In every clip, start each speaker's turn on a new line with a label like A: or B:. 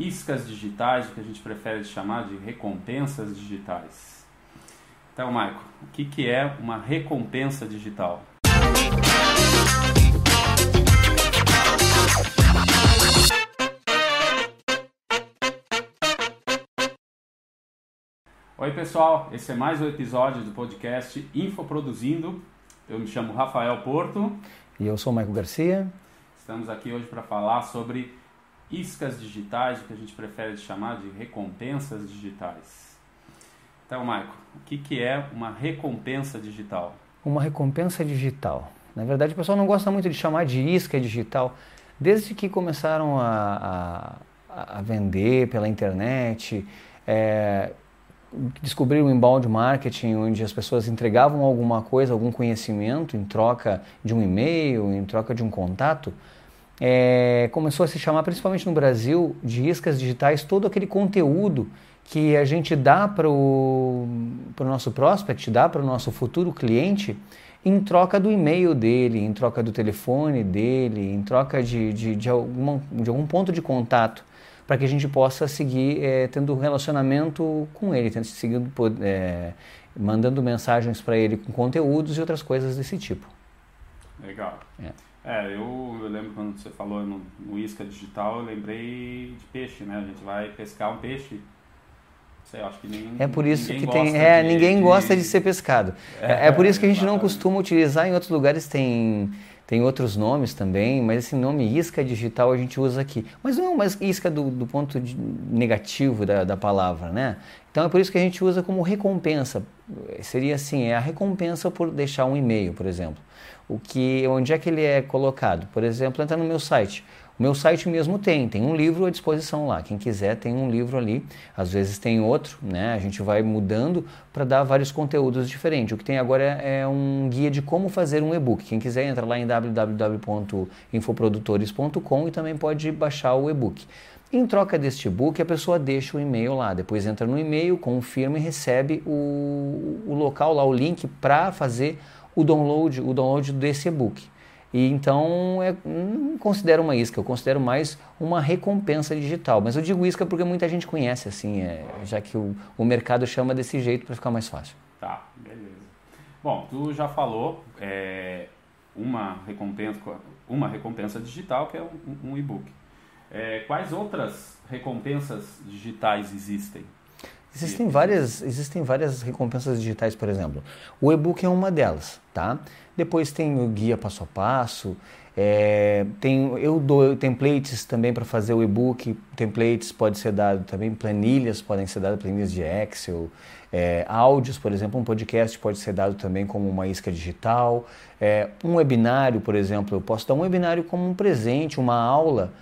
A: iscas digitais, o que a gente prefere chamar de recompensas digitais. Então, Marco, o que, que é uma recompensa digital? Oi, pessoal, esse é mais um episódio do podcast Infoproduzindo. Eu me chamo Rafael Porto.
B: E eu sou o Michael Garcia.
A: Estamos aqui hoje para falar sobre iscas digitais, o que a gente prefere chamar de recompensas digitais. Então, Michael, o que, que é uma recompensa digital?
B: Uma recompensa digital. Na verdade, o pessoal não gosta muito de chamar de isca digital. Desde que começaram a, a, a vender pela internet, é, descobriram o inbound marketing, onde as pessoas entregavam alguma coisa, algum conhecimento em troca de um e-mail, em troca de um contato, é, começou a se chamar, principalmente no Brasil, de iscas digitais, todo aquele conteúdo que a gente dá para o nosso prospect, dá para o nosso futuro cliente, em troca do e-mail dele, em troca do telefone dele, em troca de, de, de, alguma, de algum ponto de contato para que a gente possa seguir é, tendo um relacionamento com ele, tendo, seguindo, é, mandando mensagens para ele com conteúdos e outras coisas desse tipo.
A: Legal. É, é eu, eu, lembro quando você falou no, no Isca Digital, eu lembrei de peixe, né? A gente vai pescar um peixe Sei, acho que nem,
B: é por isso que tem é de, ninguém de... gosta de ser pescado é, é por isso que a gente não costuma utilizar em outros lugares tem tem outros nomes também, mas esse nome isca digital a gente usa aqui. Mas não é uma isca do, do ponto negativo da, da palavra, né? Então é por isso que a gente usa como recompensa. Seria assim, é a recompensa por deixar um e-mail, por exemplo. O que, onde é que ele é colocado? Por exemplo, entra no meu site. O meu site mesmo tem, tem um livro à disposição lá. Quem quiser tem um livro ali, às vezes tem outro, né? A gente vai mudando para dar vários conteúdos diferentes. O que tem agora é, é um guia de como fazer um e-book. Quem quiser entra lá em www.infoprodutores.com e também pode baixar o e-book. Em troca deste e-book, a pessoa deixa o e-mail lá, depois entra no e-mail, confirma e recebe o, o local lá, o link para fazer o download, o download desse e-book. E então é, não considero uma isca, eu considero mais uma recompensa digital. Mas eu digo isca porque muita gente conhece, assim, é, já que o, o mercado chama desse jeito para ficar mais fácil.
A: Tá, beleza. Bom, tu já falou é, uma, recompensa, uma recompensa digital que é um, um e-book. É, quais outras recompensas digitais existem?
B: Existem várias, existem várias recompensas digitais, por exemplo. O e-book é uma delas, tá? Depois tem o guia passo a passo, é, tem, eu dou templates também para fazer o e-book. Templates pode ser dado também, planilhas podem ser dadas, planilhas de Excel. É, áudios, por exemplo, um podcast pode ser dado também como uma isca digital. É, um webinário, por exemplo, eu posso dar um webinário como um presente, uma aula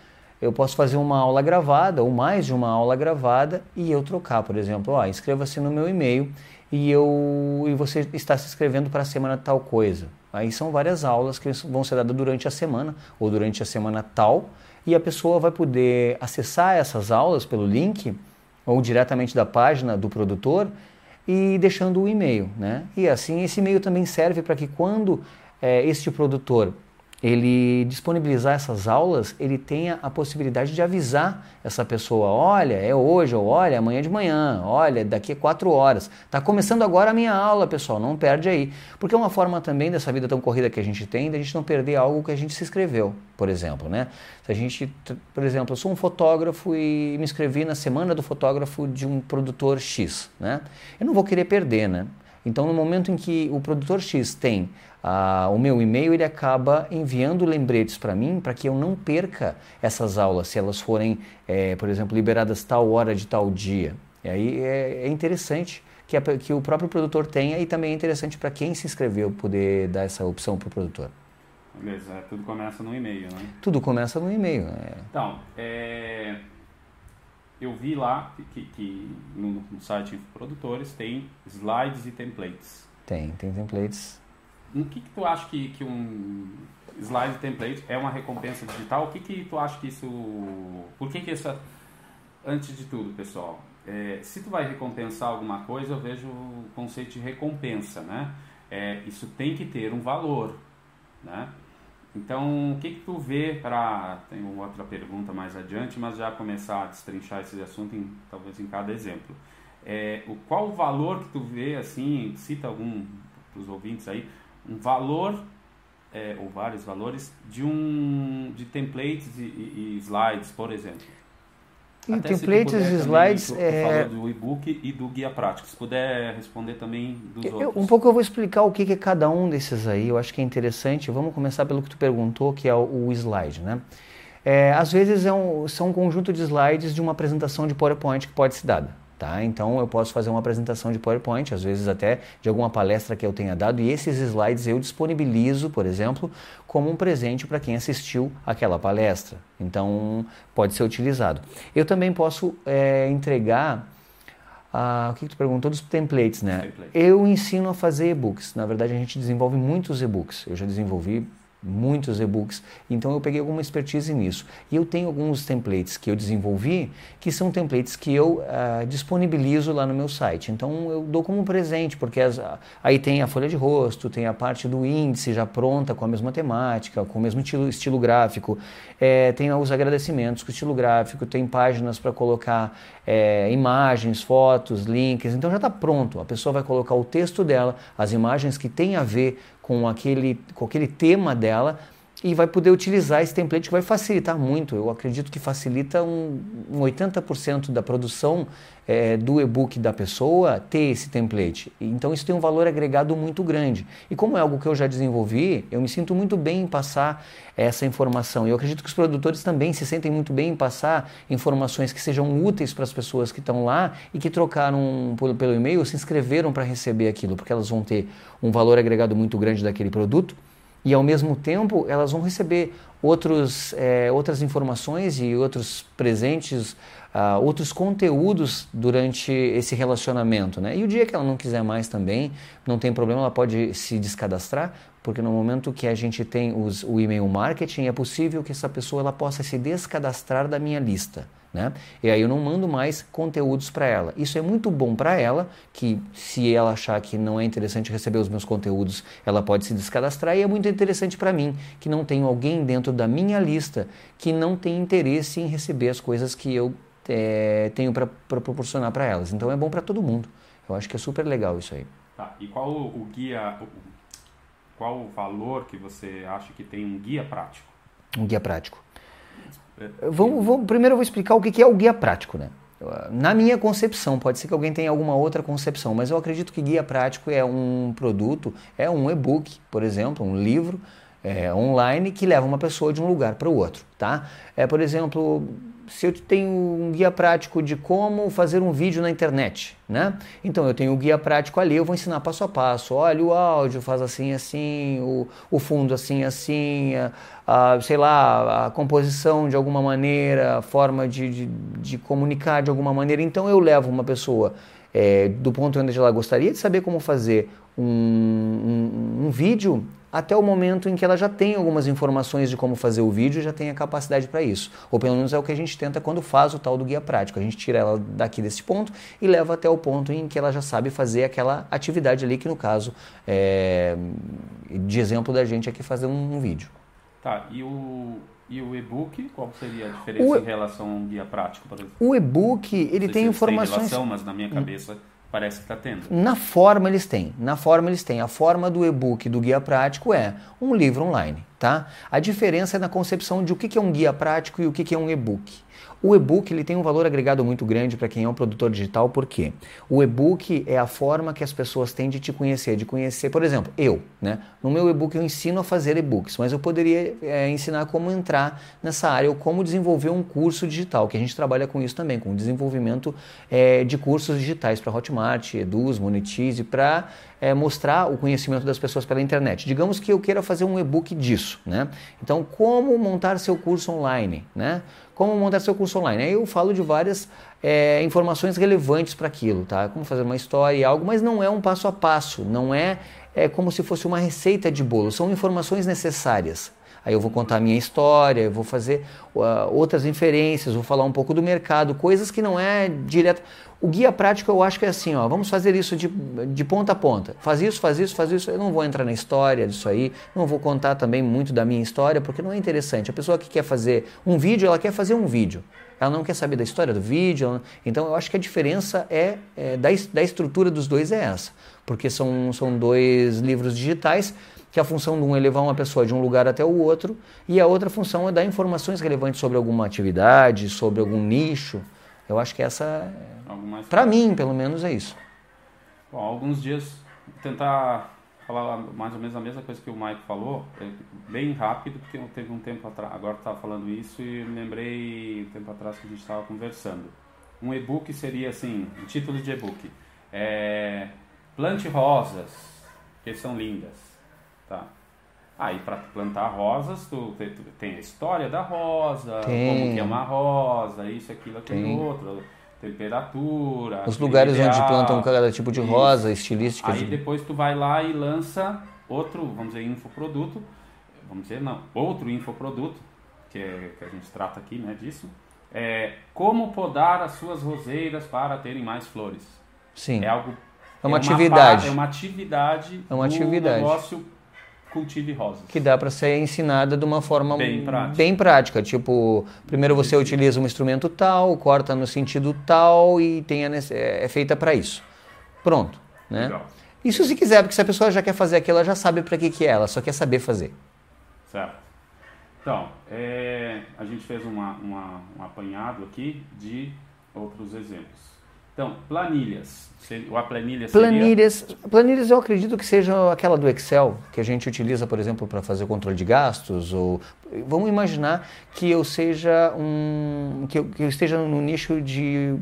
B: eu posso fazer uma aula gravada ou mais de uma aula gravada e eu trocar, por exemplo, ó, inscreva-se no meu e-mail e eu e você está se inscrevendo para a semana tal coisa. Aí são várias aulas que vão ser dadas durante a semana ou durante a semana tal e a pessoa vai poder acessar essas aulas pelo link ou diretamente da página do produtor e deixando o e-mail, né? E assim esse e-mail também serve para que quando é, este produtor ele disponibilizar essas aulas, ele tenha a possibilidade de avisar essa pessoa, olha, é hoje, ou olha, amanhã de manhã, olha, daqui a quatro horas. Está começando agora a minha aula, pessoal, não perde aí. Porque é uma forma também dessa vida tão corrida que a gente tem, da gente não perder algo que a gente se inscreveu, por exemplo, né? Se a gente, por exemplo, eu sou um fotógrafo e me inscrevi na semana do fotógrafo de um produtor X, né? Eu não vou querer perder, né? Então, no momento em que o produtor X tem ah, o meu e-mail, ele acaba enviando lembretes para mim para que eu não perca essas aulas, se elas forem, é, por exemplo, liberadas tal hora de tal dia. E aí é, é interessante que, a, que, o próprio produtor tenha e também é interessante para quem se inscreveu poder dar essa opção para o produtor.
A: Beleza, é, tudo começa no e-mail, né?
B: Tudo começa no e-mail. É.
A: Então, é, eu vi lá que, que no, no site Produtores tem slides e templates.
B: Tem, tem templates.
A: O que, que tu acha que, que um slide template é uma recompensa digital? O que, que tu acha que isso. Por que, que isso. Antes de tudo, pessoal, é, se tu vai recompensar alguma coisa, eu vejo o conceito de recompensa, né? É, isso tem que ter um valor, né? Então, o que, que tu vê para. Tem outra pergunta mais adiante, mas já começar a destrinchar esse assunto, em, talvez em cada exemplo. É, o, qual o valor que tu vê, assim, cita algum para os ouvintes aí, um valor, é, ou vários valores, de um de templates e, e slides, por exemplo?
B: Em templates e slides.
A: Também, é... do e-book e do guia prático. Se puder responder também dos eu, outros.
B: Um pouco eu vou explicar o que é cada um desses aí. Eu acho que é interessante. Vamos começar pelo que tu perguntou, que é o, o slide, né? É, às vezes é um, são um conjunto de slides de uma apresentação de PowerPoint que pode ser dada. Tá? Então eu posso fazer uma apresentação de PowerPoint, às vezes até de alguma palestra que eu tenha dado, e esses slides eu disponibilizo, por exemplo, como um presente para quem assistiu aquela palestra. Então pode ser utilizado. Eu também posso é, entregar. Ah, o que, que tu perguntou dos templates, né? Eu ensino a fazer e-books. Na verdade, a gente desenvolve muitos e-books. Eu já desenvolvi muitos e-books, então eu peguei alguma expertise nisso. E eu tenho alguns templates que eu desenvolvi, que são templates que eu uh, disponibilizo lá no meu site. Então eu dou como presente, porque as, aí tem a folha de rosto, tem a parte do índice já pronta com a mesma temática, com o mesmo estilo, estilo gráfico, é, tem os agradecimentos com estilo gráfico, tem páginas para colocar é, imagens, fotos, links, então já está pronto. A pessoa vai colocar o texto dela, as imagens que tem a ver com aquele, com aquele tema dela e vai poder utilizar esse template que vai facilitar muito. Eu acredito que facilita um, um 80% da produção é, do e-book da pessoa ter esse template. Então isso tem um valor agregado muito grande. E como é algo que eu já desenvolvi, eu me sinto muito bem em passar essa informação. E eu acredito que os produtores também se sentem muito bem em passar informações que sejam úteis para as pessoas que estão lá e que trocaram pelo e-mail, se inscreveram para receber aquilo, porque elas vão ter um valor agregado muito grande daquele produto e ao mesmo tempo elas vão receber outros, é, outras informações e outros presentes, uh, outros conteúdos durante esse relacionamento. Né? E o dia que ela não quiser mais também, não tem problema, ela pode se descadastrar, porque no momento que a gente tem os, o e-mail marketing, é possível que essa pessoa ela possa se descadastrar da minha lista. Né? E aí eu não mando mais conteúdos para ela. Isso é muito bom para ela, que se ela achar que não é interessante receber os meus conteúdos, ela pode se descadastrar. E é muito interessante para mim, que não tenho alguém dentro da minha lista que não tem interesse em receber as coisas que eu é, tenho para proporcionar para elas. Então é bom para todo mundo. Eu acho que é super legal isso aí.
A: Tá. E qual o guia, qual o valor que você acha que tem um guia prático?
B: Um guia prático. Vamos, vamos, primeiro eu vou explicar o que é o guia prático, né? Na minha concepção, pode ser que alguém tenha alguma outra concepção, mas eu acredito que guia prático é um produto, é um e-book, por exemplo, um livro é, online que leva uma pessoa de um lugar para o outro, tá? É, por exemplo, se eu tenho um guia prático de como fazer um vídeo na internet, né? Então eu tenho o um guia prático ali, eu vou ensinar passo a passo. Olha, o áudio faz assim, assim, o, o fundo assim, assim, a, a, sei lá, a composição de alguma maneira, a forma de, de, de comunicar de alguma maneira. Então eu levo uma pessoa é, do ponto onde ela gostaria de saber como fazer um, um, um vídeo até o momento em que ela já tem algumas informações de como fazer o vídeo, já tem a capacidade para isso. Ou pelo menos é o que a gente tenta quando faz o tal do guia prático. A gente tira ela daqui desse ponto e leva até o ponto em que ela já sabe fazer aquela atividade ali, que no caso, é, de exemplo da gente aqui, fazer um, um vídeo.
A: Tá, e o, e o e-book, qual seria a diferença o, em relação a um guia prático, por exemplo?
B: O e-book, ele tem informações... Tem
A: relação, mas na minha cabeça... Hum Parece que está tendo.
B: Na forma eles têm. Na forma eles têm. A forma do e-book do guia prático é um livro online, tá? A diferença é na concepção de o que é um guia prático e o que é um e-book. O e-book ele tem um valor agregado muito grande para quem é um produtor digital, porque o e-book é a forma que as pessoas têm de te conhecer, de conhecer, por exemplo, eu, né? No meu e-book eu ensino a fazer e-books, mas eu poderia é, ensinar como entrar nessa área ou como desenvolver um curso digital, que a gente trabalha com isso também, com desenvolvimento é, de cursos digitais para Hotmart, Eduz, Monetize, para é, mostrar o conhecimento das pessoas pela internet. Digamos que eu queira fazer um e-book disso, né? Então, como montar seu curso online, né? Como montar seu curso online? Aí eu falo de várias é, informações relevantes para aquilo, tá? Como fazer uma história e algo, mas não é um passo a passo, não é, é como se fosse uma receita de bolo, são informações necessárias. Aí eu vou contar a minha história, eu vou fazer uh, outras inferências, vou falar um pouco do mercado, coisas que não é direto. O guia prático eu acho que é assim, ó, vamos fazer isso de, de ponta a ponta. Faz isso, faz isso, faz isso. Eu não vou entrar na história disso aí, não vou contar também muito da minha história, porque não é interessante. A pessoa que quer fazer um vídeo, ela quer fazer um vídeo. Ela não quer saber da história do vídeo. Então eu acho que a diferença é, é da, da estrutura dos dois é essa. Porque são, são dois livros digitais que a função de um é levar uma pessoa de um lugar até o outro, e a outra função é dar informações relevantes sobre alguma atividade, sobre algum nicho. Eu acho que essa, para mim, pelo menos, é isso.
A: Bom, alguns dias tentar falar mais ou menos a mesma coisa que o Mike falou, é bem rápido, porque eu teve um tempo atrás, agora estava falando isso e me lembrei um tempo atrás que a gente estava conversando. Um e-book seria assim, um título de e-book, é, plante rosas, que são lindas. Tá. Aí para plantar rosas, tu, tu, tem a história da rosa, tem. como que é uma rosa, isso, aquilo, aquilo outro, temperatura.
B: Os lugares ideal, onde plantam cada tipo de rosa, estilística.
A: Aí depois tu vai lá e lança outro, vamos dizer, infoproduto, vamos dizer, não, outro infoproduto, que, é, que a gente trata aqui, né, disso, é como podar as suas roseiras para terem mais flores.
B: Sim.
A: É algo...
B: É uma, é uma atividade.
A: é uma atividade.
B: É uma atividade.
A: negócio cultive rosas.
B: Que dá para ser ensinada de uma forma
A: bem prática.
B: bem prática. Tipo, primeiro você utiliza um instrumento tal, corta no sentido tal e tem a, é, é feita para isso. Pronto. Né? Legal. Isso se quiser, porque se a pessoa já quer fazer aquilo, ela já sabe para que, que é, ela só quer saber fazer.
A: Certo. Então, é, a gente fez uma, uma, um apanhado aqui de outros exemplos. Então, planilhas. A planilha seria...
B: Planilhas, planilhas eu acredito que seja aquela do Excel, que a gente utiliza, por exemplo, para fazer controle de gastos. Ou Vamos imaginar que eu seja um. que eu, que eu esteja no nicho de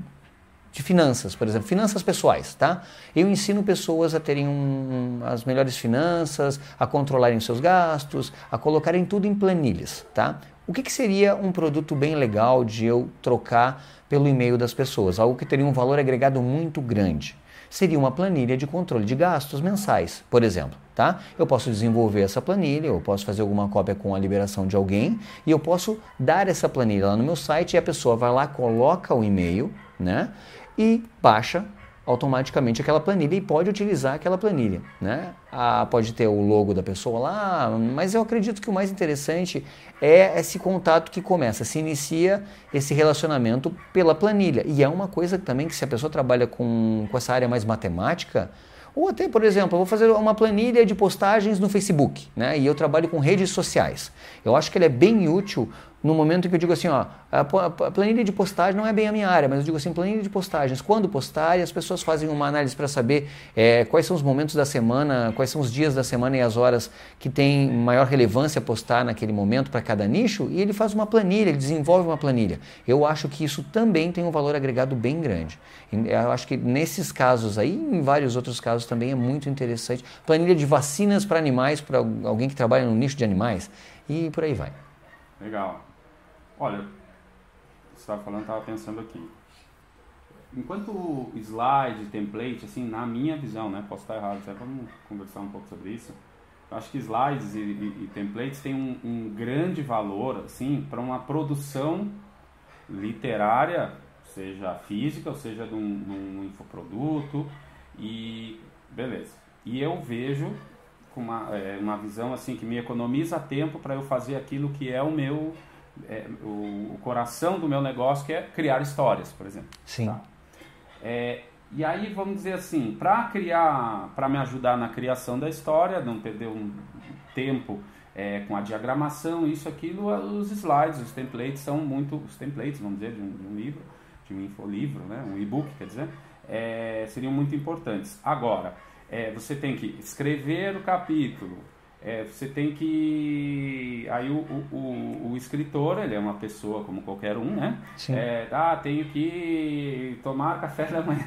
B: de finanças, por exemplo, finanças pessoais, tá? Eu ensino pessoas a terem um, as melhores finanças, a controlarem seus gastos, a colocarem tudo em planilhas, tá? O que, que seria um produto bem legal de eu trocar pelo e-mail das pessoas, algo que teria um valor agregado muito grande. Seria uma planilha de controle de gastos mensais, por exemplo. Tá? Eu posso desenvolver essa planilha, eu posso fazer alguma cópia com a liberação de alguém e eu posso dar essa planilha lá no meu site e a pessoa vai lá, coloca o e-mail né, e baixa automaticamente aquela planilha e pode utilizar aquela planilha. Né? Ah, pode ter o logo da pessoa lá, mas eu acredito que o mais interessante é esse contato que começa, se inicia esse relacionamento pela planilha. E é uma coisa também que se a pessoa trabalha com, com essa área mais matemática, ou até, por exemplo, eu vou fazer uma planilha de postagens no Facebook, né? E eu trabalho com redes sociais. Eu acho que ele é bem útil no momento que eu digo assim, ó, a planilha de postagem não é bem a minha área, mas eu digo assim, planilha de postagens, quando postar, e as pessoas fazem uma análise para saber é, quais são os momentos da semana, quais são os dias da semana e as horas que tem maior relevância postar naquele momento para cada nicho, e ele faz uma planilha, ele desenvolve uma planilha. Eu acho que isso também tem um valor agregado bem grande. Eu acho que nesses casos aí, em vários outros casos também é muito interessante. Planilha de vacinas para animais, para alguém que trabalha no nicho de animais, e por aí vai.
A: Legal. Olha, você estava falando, estava pensando aqui. Enquanto slide, template, assim, na minha visão, né, posso estar errado, vamos conversar um pouco sobre isso. Eu acho que slides e, e, e templates têm um, um, grande valor, assim, para uma produção literária, seja física, ou seja de um, um infoproduto, e beleza. E eu vejo com uma, é, uma visão assim que me economiza tempo para eu fazer aquilo que é o meu é, o, o, coração do meu negócio, que é criar histórias, por exemplo.
B: Sim. Tá?
A: É, e aí, vamos dizer assim, para criar, para me ajudar na criação da história, não perder um tempo é, com a diagramação, isso, aquilo, os slides, os templates são muito, os templates, vamos dizer, de um, de um livro, de um infolivro, né, um e-book, quer dizer, é, seriam muito importantes. Agora, é, você tem que escrever o capítulo, é, você tem que. Aí o, o, o, escritor, ele é uma pessoa como qualquer um, né?
B: Sim.
A: É, ah, tenho que tomar café da manhã.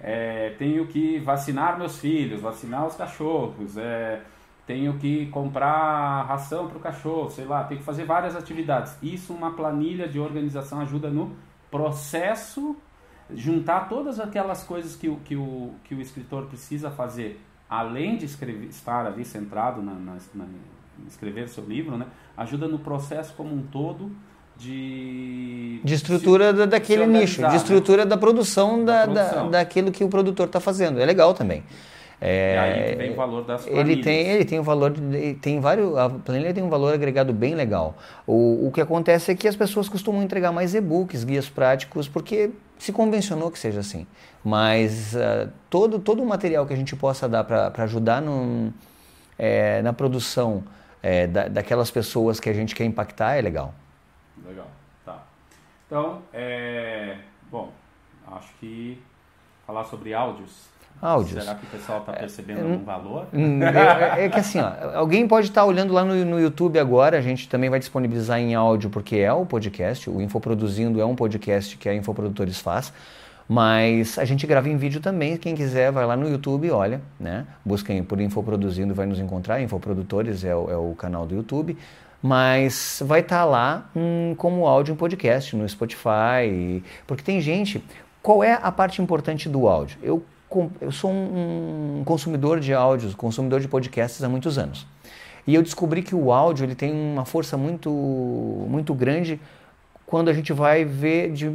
A: É, tenho que vacinar meus filhos, vacinar os cachorros. É, tenho que comprar ração para o cachorro, sei lá, tem que fazer várias atividades. Isso, uma planilha de organização ajuda no processo, juntar todas aquelas coisas que o, que o, que o escritor precisa fazer além de escrever, estar ali centrado na, na, na, escrever seu livro, né? Ajuda no processo como um todo
B: de... De estrutura se, daquele nicho, de né? estrutura né? da produção, da, da, produção. Da, daquilo que o produtor está fazendo. É legal também.
A: É, e aí vem o valor das planilhas.
B: Ele tem, ele tem um valor, tem vários, a planilha tem um valor agregado bem legal. O, o que acontece é que as pessoas costumam entregar mais e-books, guias práticos, porque se convencionou que seja assim. Mas uh, todo, todo o material que a gente possa dar para ajudar é, na produção é, da, daquelas pessoas que a gente quer impactar é legal.
A: Legal, tá. Então, é, bom, acho que falar sobre áudios
B: áudios.
A: Será que o pessoal está percebendo é, algum valor?
B: É, é, que assim, ó, alguém pode estar tá olhando lá no, no YouTube agora, a gente também vai disponibilizar em áudio, porque é o podcast, o Infoproduzindo é um podcast que a Infoprodutores faz, mas a gente grava em vídeo também, quem quiser vai lá no YouTube olha, né? Busquem por Infoproduzindo, vai nos encontrar, Infoprodutores é o, é o canal do YouTube, mas vai estar tá lá hum, como áudio em podcast, no Spotify, porque tem gente... Qual é a parte importante do áudio? Eu eu sou um consumidor de áudios, consumidor de podcasts há muitos anos. E eu descobri que o áudio ele tem uma força muito, muito grande quando a gente vai ver, de,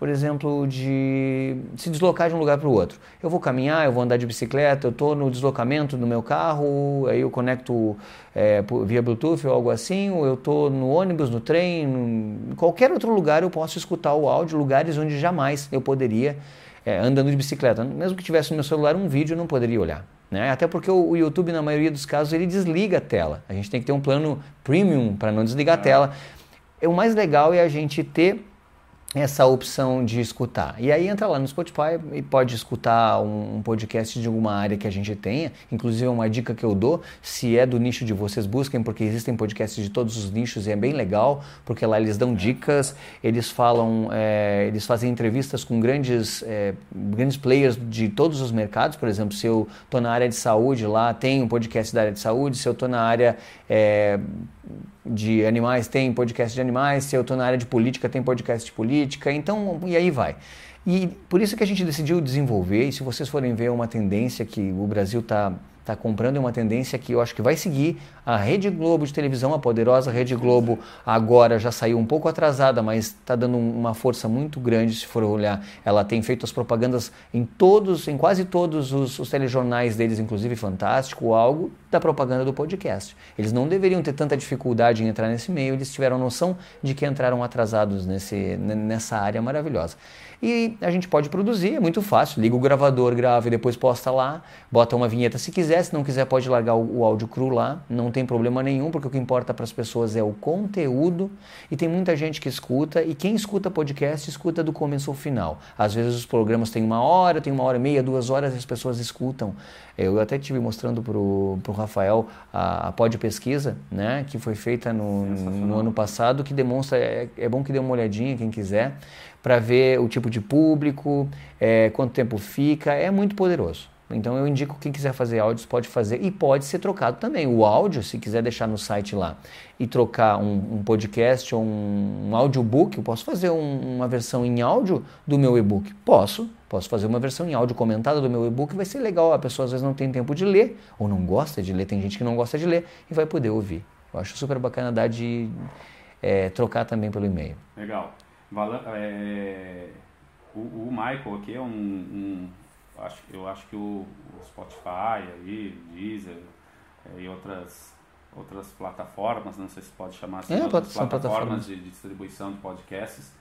B: por exemplo, de se deslocar de um lugar para o outro. Eu vou caminhar, eu vou andar de bicicleta, eu estou no deslocamento do meu carro, aí eu conecto é, via Bluetooth ou algo assim, ou eu estou no ônibus, no trem, em qualquer outro lugar eu posso escutar o áudio, lugares onde jamais eu poderia é, andando de bicicleta. Mesmo que tivesse no meu celular um vídeo, eu não poderia olhar. Né? Até porque o, o, YouTube, na maioria dos casos, ele desliga a tela. A gente tem que ter um plano premium para não desligar a tela. O mais legal é a gente ter essa opção de escutar. E aí entra lá no Spotify e pode escutar um, podcast de alguma área que a gente tenha. Inclusive é uma dica que eu dou, se é do nicho de vocês, busquem, porque existem podcasts de todos os nichos e é bem legal, porque lá eles dão dicas, eles falam, é, eles fazem entrevistas com grandes, é, grandes players de todos os mercados. Por exemplo, se eu estou na área de saúde, lá tem um podcast da área de saúde. Se eu estou na área é, de animais, tem podcast de animais, se eu estou na área de política, tem podcast de política, então, e aí vai. E por isso que a gente decidiu desenvolver, e se vocês forem ver uma tendência que o Brasil está está comprando uma tendência que eu acho que vai seguir. A Rede Globo de televisão, a poderosa Rede Globo, agora já saiu um pouco atrasada, mas está dando uma força muito grande, se for olhar. Ela tem feito as propagandas em todos, em quase todos os, os telejornais deles, inclusive Fantástico, algo da propaganda do podcast. Eles não deveriam ter tanta dificuldade em entrar nesse meio, eles tiveram noção de que entraram atrasados nesse, nessa área maravilhosa. E a gente pode produzir, é muito fácil. Liga o gravador, grava e depois posta lá. Bota uma vinheta se quiser, se não quiser pode largar o, o áudio cru lá. Não tem problema nenhum, porque o que importa para as pessoas é o conteúdo. E tem muita gente que escuta, e quem escuta podcast escuta do começo ao final. Às vezes os programas têm uma hora, tem uma hora e meia, duas horas, e as pessoas escutam. Eu até tive mostrando para o Rafael a, a pod pesquisa, né, que foi feita no, no ano passado, que demonstra, é, é bom que dê uma olhadinha, quem quiser para ver o tipo de público, é, quanto tempo fica, é muito poderoso. Então eu indico quem quiser fazer áudios pode fazer e pode ser trocado também. O áudio, se quiser deixar no site lá e trocar um, um podcast ou um, um audiobook, eu posso fazer um, uma versão em áudio do meu e-book? Posso. Posso fazer uma versão em áudio comentada do meu e-book, vai ser legal. A pessoa às vezes não tem tempo de ler ou não gosta de ler, tem gente que não gosta de ler e vai poder ouvir. Eu acho super bacana dar de é, trocar também pelo e-mail.
A: Legal. É, o, o, Michael aqui é um, um acho, eu acho que o, o Spotify aí, Deezer é, e outras outras plataformas, não sei se pode chamar assim,
B: é,
A: outras
B: plataformas,
A: plataformas de, de, distribuição de podcasts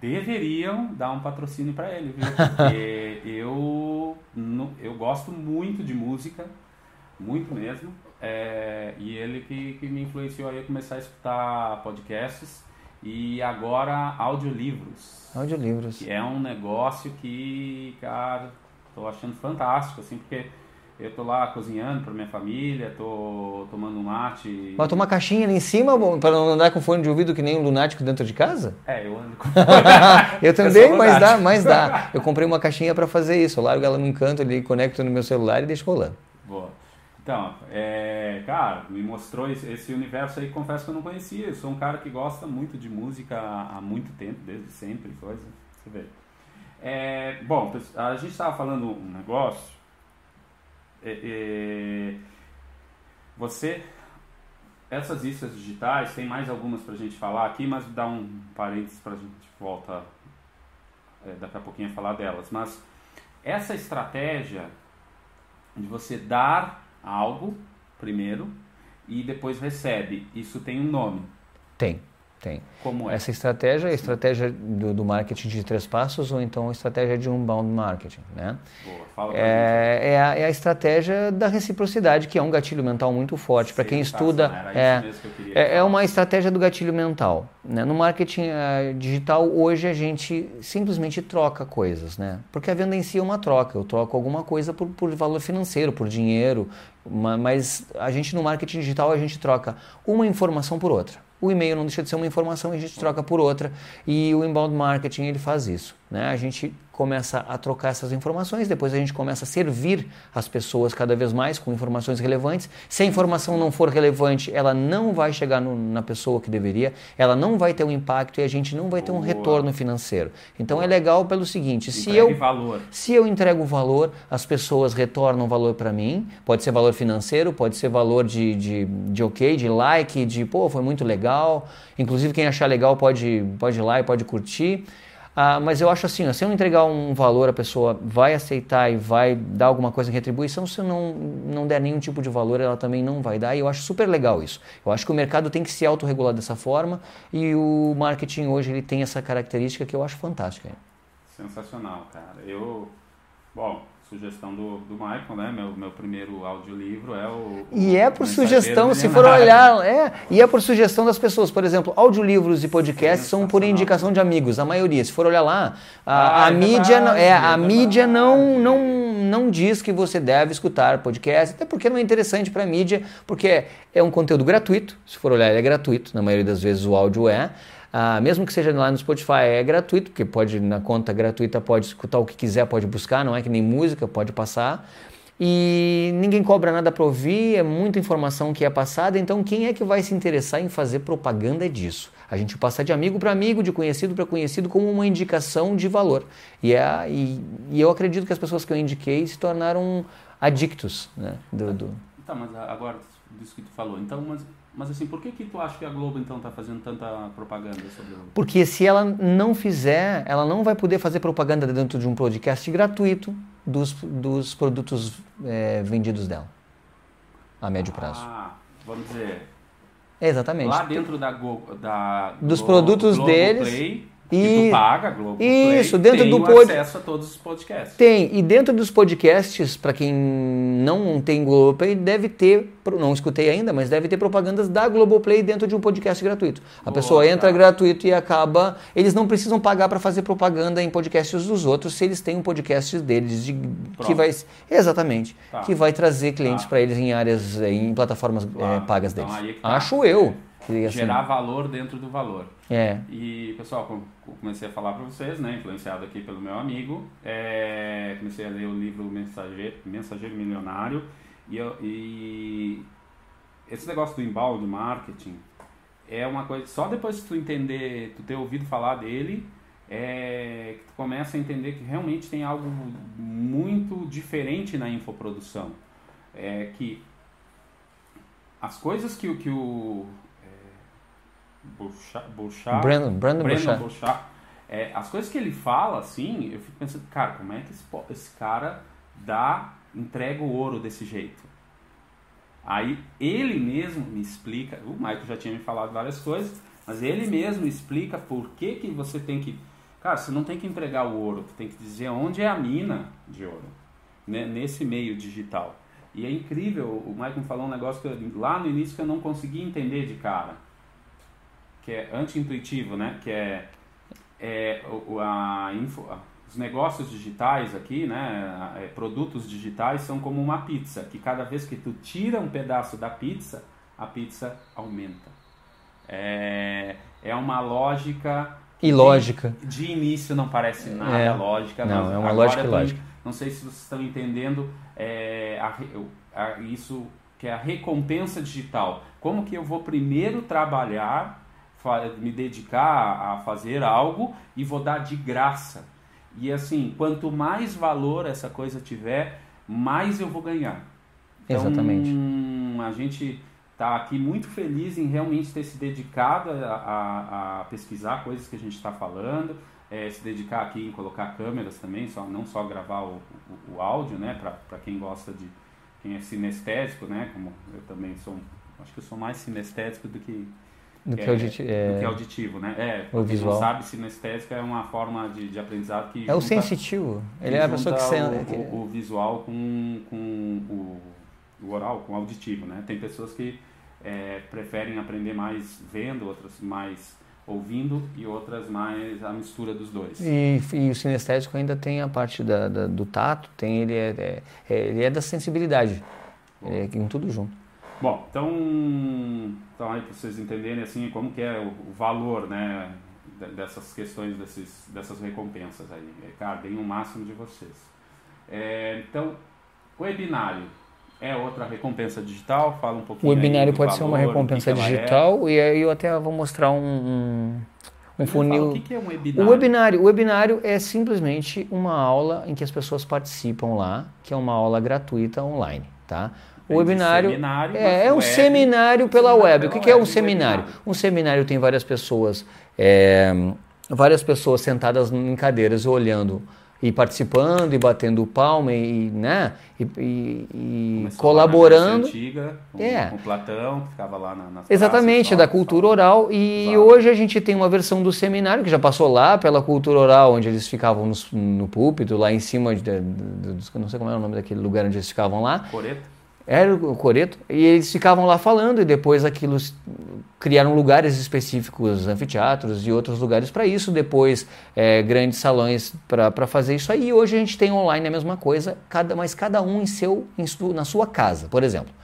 A: deveriam dar um patrocínio para ele, viu? Porque eu eu gosto muito de música, muito mesmo, é, e ele que, que me influenciou a começar a escutar podcasts e agora audiolivros.
B: Audiolivros.
A: Que é um negócio que, cara, tô achando fantástico, assim, porque eu tô lá cozinhando para minha família, tô tomando um mate.
B: Bota uma caixinha ali em cima para não andar com fone de ouvido que nem um lunático dentro de casa?
A: É, eu ando com
B: Eu também, mas dá, mas dá. Eu comprei uma caixinha para fazer isso. Eu largo ela num canto ali, conecto no meu celular e deixo rolando.
A: Boa. Então, é, cara, me mostrou esse, universo aí, confesso que eu não conhecia. Eu sou um cara que gosta muito de música há, muito tempo, desde sempre, coisa. Você vê. É, bom, a gente estava falando um negócio. É, é, você essas iscas digitais, tem mais algumas para a gente falar aqui, mas dá um parênteses para a gente volta é, daqui a pouquinho a falar delas. Mas essa estratégia de você dar algo primeiro e depois recebe, isso tem um nome?
B: Tem. Tem.
A: Como é?
B: Essa estratégia é a estratégia do, do, marketing de três passos ou então a estratégia de um bound marketing, né?
A: Boa, fala
B: é, é, a, é, a, estratégia da reciprocidade, que é um gatilho mental muito forte. Para quem estuda, é, é, é, uma estratégia do gatilho mental. Né? No marketing uh, digital, hoje a gente simplesmente troca coisas, né? Porque a venda em si é uma troca. Eu troco alguma coisa por, por valor financeiro, por dinheiro, mas a gente no marketing digital, a gente troca uma informação por outra o e-mail não deixa de ser uma informação e a gente troca por outra. E o inbound marketing ele faz isso. Né? A gente começa a trocar essas informações, depois a gente começa a servir as pessoas cada vez mais com informações relevantes. Se a informação não for relevante, ela não vai chegar no, na pessoa que deveria, ela não vai ter um impacto e a gente não vai ter um Boa. retorno financeiro. Então Boa. é legal pelo seguinte: se eu,
A: valor.
B: se eu entrego valor, as pessoas retornam valor para mim, pode ser valor financeiro, pode ser valor de, de, de ok, de like, de pô, foi muito legal. Inclusive, quem achar legal pode, pode ir lá e pode curtir. Ah, mas eu acho assim, se eu entregar um valor, a pessoa vai aceitar e vai dar alguma coisa em retribuição. Se eu não, não der nenhum tipo de valor, ela também não vai dar. E eu acho super legal isso. Eu acho que o mercado tem que se autorregular dessa forma e o marketing hoje ele tem essa característica que eu acho fantástica.
A: Sensacional, cara. Eu, bom, sugestão do, do Michael, né? Meu, meu primeiro audiolivro é o.
B: E é por sugestão, se for olhar, é. E é por sugestão das pessoas. Por exemplo, audiolivros e podcasts são por indicação de amigos, a maioria. Se for olhar lá, a, ah, a é mídia, verdade, é, a é mídia não, não, não diz que você deve escutar podcast, até porque não é interessante para a mídia, porque é um conteúdo gratuito. Se for olhar, ele é gratuito, na maioria das vezes o áudio é. Ah, mesmo que seja lá no Spotify, é gratuito, porque pode, na conta gratuita, pode escutar o que quiser, pode buscar, não é que nem música, pode passar. E ninguém cobra nada para ouvir, é muita informação que é passada, então quem é que vai se interessar em fazer propaganda disso? A gente passa de amigo para amigo, de conhecido para conhecido, como uma indicação de valor. E, é, e, e, eu acredito que as pessoas que eu indiquei se tornaram adictos né, do, do...
A: Tá, mas agora, disso que tu falou, então, mas mas assim, por que que tu acha que a Globo então está fazendo tanta propaganda sobre o...
B: Porque se ela não fizer, ela não vai poder fazer propaganda dentro de um podcast gratuito dos, dos produtos é, vendidos dela, a médio prazo.
A: Ah, vamos dizer...
B: Exatamente.
A: Lá dentro da, Go, da
B: dos produtos
A: Globo
B: deles...
A: Play, e, tu paga Globo
B: Isso,
A: Play,
B: dentro
A: tem
B: do
A: pod... acesso a todos os podcasts.
B: Tem, e dentro dos podcasts, para quem não tem Globoplay, deve ter, não escutei ainda, mas deve ter propagandas da Globoplay dentro de um podcast gratuito. A Boa, pessoa entra tá. gratuito e acaba, eles não precisam pagar para fazer propaganda em podcasts dos outros, se eles têm um podcast deles de, que vai exatamente, tá. que vai trazer clientes tá. para eles em áreas em plataformas é, pagas então, deles. Tá. Acho eu.
A: Assim, gerar valor dentro do valor.
B: É.
A: E, pessoal, como comecei a falar para vocês, né, influenciado aqui pelo meu amigo, é, comecei a ler o livro Mensageiro, Mensageiro Milionário e, eu, e esse negócio do inbound marketing é uma coisa, só depois que tu entender, tu ter ouvido falar dele, é, que tu começa a entender que realmente tem algo muito diferente na infoprodução. É que as coisas que, que o Bouchard,
B: Brandon, Brandon,
A: Brandon Bouchard, é, as coisas que ele fala, assim, eu fico pensando, cara, como é que esse, esse cara dá, entrega o ouro desse jeito? Aí ele mesmo me explica, o Michael já tinha me falado várias coisas, mas ele mesmo explica por que, que você tem que. Cara, você não tem que entregar o ouro, você tem que dizer onde é a mina de ouro, né, nesse meio digital. E é incrível, o Michael falou um negócio que eu, lá no início que eu não consegui entender de cara que é anti-intuitivo, né? Que é, é a info, os negócios digitais aqui, né? É, produtos digitais são como uma pizza, que cada vez que tu tira um pedaço da pizza, a pizza aumenta. É, é uma lógica
B: ilógica.
A: De, de início não parece nada é, lógica.
B: Não, é uma lógica ilógica.
A: Não sei se vocês estão entendendo é, a, a, isso que é a recompensa digital. Como que eu vou primeiro trabalhar me dedicar a fazer algo e vou dar de graça. E assim, quanto mais valor essa coisa tiver, mais eu vou ganhar.
B: Então, Exatamente.
A: A gente tá aqui muito feliz em realmente ter se dedicado a, a, a pesquisar coisas que a gente está falando, é, se dedicar aqui em colocar câmeras também, só, não só gravar o, o, o áudio, né, para quem gosta de, quem é sinestésico, né, como eu também sou, acho que eu sou mais sinestésico do que
B: do que, é, auditivo, é...
A: do que auditivo, né? É,
B: o visual.
A: não sabe, sinestésica é uma forma de, de aprendizado que
B: É o sensitivo. Ele é a pessoa que
A: sente... O, o, visual com, com o, o, oral, com o auditivo, né? Tem pessoas que é, preferem aprender mais vendo, outras mais ouvindo e outras mais a mistura dos dois.
B: E, e o sinestésico ainda tem a parte da, da do tato, tem ele é, é, é ele é da sensibilidade, é em tudo junto.
A: Bom, então, então aí para vocês entenderem assim como que é o, o valor, né, dessas questões, desses, dessas recompensas aí. É, cara, deem o máximo de vocês. É, então, webinário é outra recompensa digital? Fala um pouquinho.
B: O webinário pode valor, ser uma recompensa que digital é. e aí eu até vou mostrar um, um, um funil.
A: o que é um webinário?
B: O webinário, o webinário é simplesmente uma aula em que as pessoas participam lá, que é uma aula gratuita online, tá? O webinário é, é um web, seminário pela web. O que, que é um seminário? Um seminário tem várias pessoas, é, várias pessoas sentadas em cadeiras olhando e participando e batendo palma e, né, e, e, e colaborando.
A: Antiga, com, é. com Platão, que ficava lá na, nas
B: Exatamente, praças, da cultura oral. E Exato. hoje a gente tem uma versão do seminário que já passou lá pela cultura oral, onde eles ficavam no, no púlpito, lá em cima, de, de, de, não sei como é o nome daquele lugar onde eles ficavam lá.
A: Coreto.
B: Era o coreto, e eles ficavam lá falando, e depois aquilo criaram lugares específicos, anfiteatros e outros lugares para isso, depois é, grandes salões para fazer isso aí. E hoje a gente tem online a mesma coisa, cada, mas cada um em seu, em su, na sua casa, por exemplo.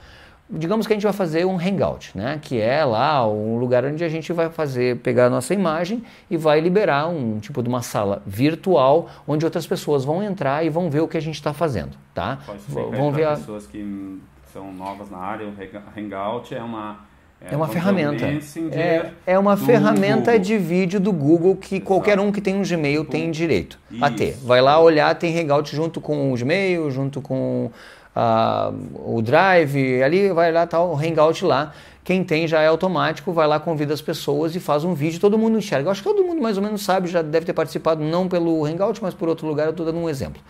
B: Digamos que a gente vai fazer um hangout, né? que é lá um lugar onde a gente vai fazer, pegar a nossa imagem e vai liberar um tipo de uma sala virtual onde outras pessoas vão entrar e vão ver o que a gente está fazendo. Tá?
A: Pode vão ver a... pessoas que são novas na área, o Hangout é uma
B: é, é uma ferramenta. É, é uma ferramenta Google. de vídeo do Google que Exato. qualquer um que tem um Gmail tem direito Isso. a ter. Vai lá olhar, tem Hangout junto com o Gmail, junto com uh, o Drive, ali vai lá, tá o Hangout lá. Quem tem já é automático, vai lá, convida as pessoas e faz um vídeo, todo mundo enxerga. Eu acho que todo mundo mais ou menos sabe, já deve ter participado, não pelo Hangout, mas por outro lugar, eu estou dando um exemplo.